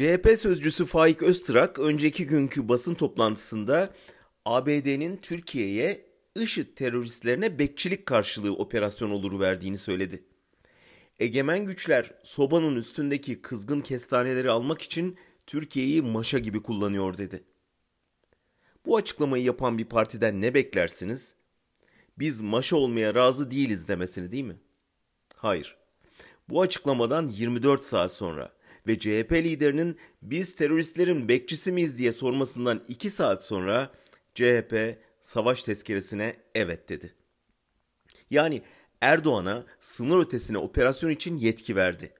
CHP sözcüsü Faik Öztrak önceki günkü basın toplantısında ABD'nin Türkiye'ye IŞİD teröristlerine bekçilik karşılığı operasyon oluru verdiğini söyledi. Egemen güçler sobanın üstündeki kızgın kestaneleri almak için Türkiye'yi maşa gibi kullanıyor dedi. Bu açıklamayı yapan bir partiden ne beklersiniz? Biz maşa olmaya razı değiliz demesini değil mi? Hayır. Bu açıklamadan 24 saat sonra ve CHP liderinin biz teröristlerin bekçisi miyiz diye sormasından 2 saat sonra CHP savaş tezkeresine evet dedi. Yani Erdoğan'a sınır ötesine operasyon için yetki verdi.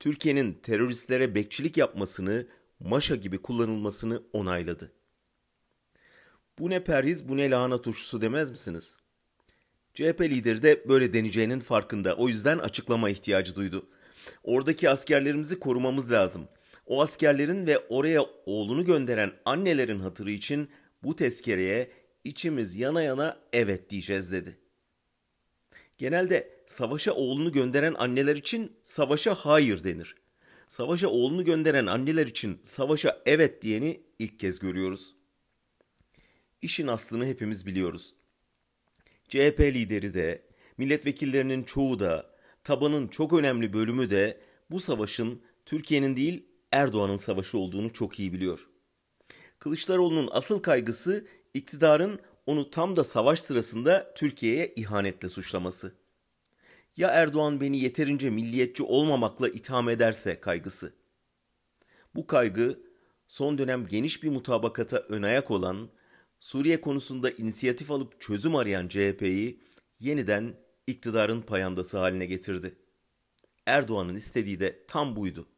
Türkiye'nin teröristlere bekçilik yapmasını, maşa gibi kullanılmasını onayladı. Bu ne perhiz bu ne lahana turşusu demez misiniz? CHP lideri de böyle deneyeceğinin farkında. O yüzden açıklama ihtiyacı duydu. Oradaki askerlerimizi korumamız lazım. O askerlerin ve oraya oğlunu gönderen annelerin hatırı için bu tezkereye içimiz yana yana evet diyeceğiz dedi. Genelde savaşa oğlunu gönderen anneler için savaşa hayır denir. Savaşa oğlunu gönderen anneler için savaşa evet diyeni ilk kez görüyoruz. İşin aslını hepimiz biliyoruz. CHP lideri de, milletvekillerinin çoğu da, tabanın çok önemli bölümü de bu savaşın Türkiye'nin değil Erdoğan'ın savaşı olduğunu çok iyi biliyor. Kılıçdaroğlu'nun asıl kaygısı iktidarın onu tam da savaş sırasında Türkiye'ye ihanetle suçlaması. Ya Erdoğan beni yeterince milliyetçi olmamakla itham ederse kaygısı. Bu kaygı son dönem geniş bir mutabakata ön ayak olan, Suriye konusunda inisiyatif alıp çözüm arayan CHP'yi yeniden iktidarın payandası haline getirdi. Erdoğan'ın istediği de tam buydu.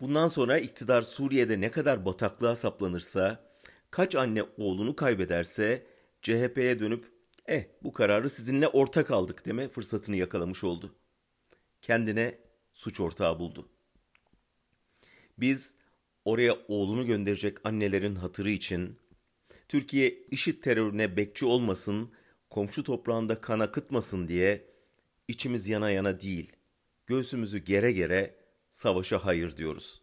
Bundan sonra iktidar Suriye'de ne kadar bataklığa saplanırsa, kaç anne oğlunu kaybederse CHP'ye dönüp eh bu kararı sizinle ortak aldık deme fırsatını yakalamış oldu. Kendine suç ortağı buldu. Biz oraya oğlunu gönderecek annelerin hatırı için Türkiye işit terörüne bekçi olmasın, komşu toprağında kan akıtmasın diye içimiz yana yana değil, göğsümüzü gere gere savaşa hayır diyoruz.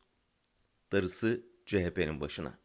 Darısı CHP'nin başına.